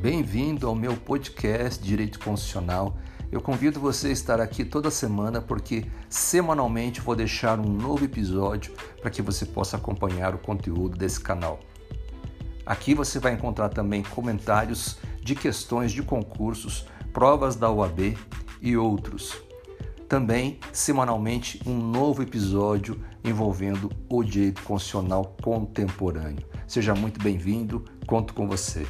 Bem-vindo ao meu podcast Direito Constitucional. Eu convido você a estar aqui toda semana porque semanalmente vou deixar um novo episódio para que você possa acompanhar o conteúdo desse canal. Aqui você vai encontrar também comentários de questões de concursos, provas da UAB e outros. Também, semanalmente, um novo episódio envolvendo o direito constitucional contemporâneo. Seja muito bem-vindo, conto com você.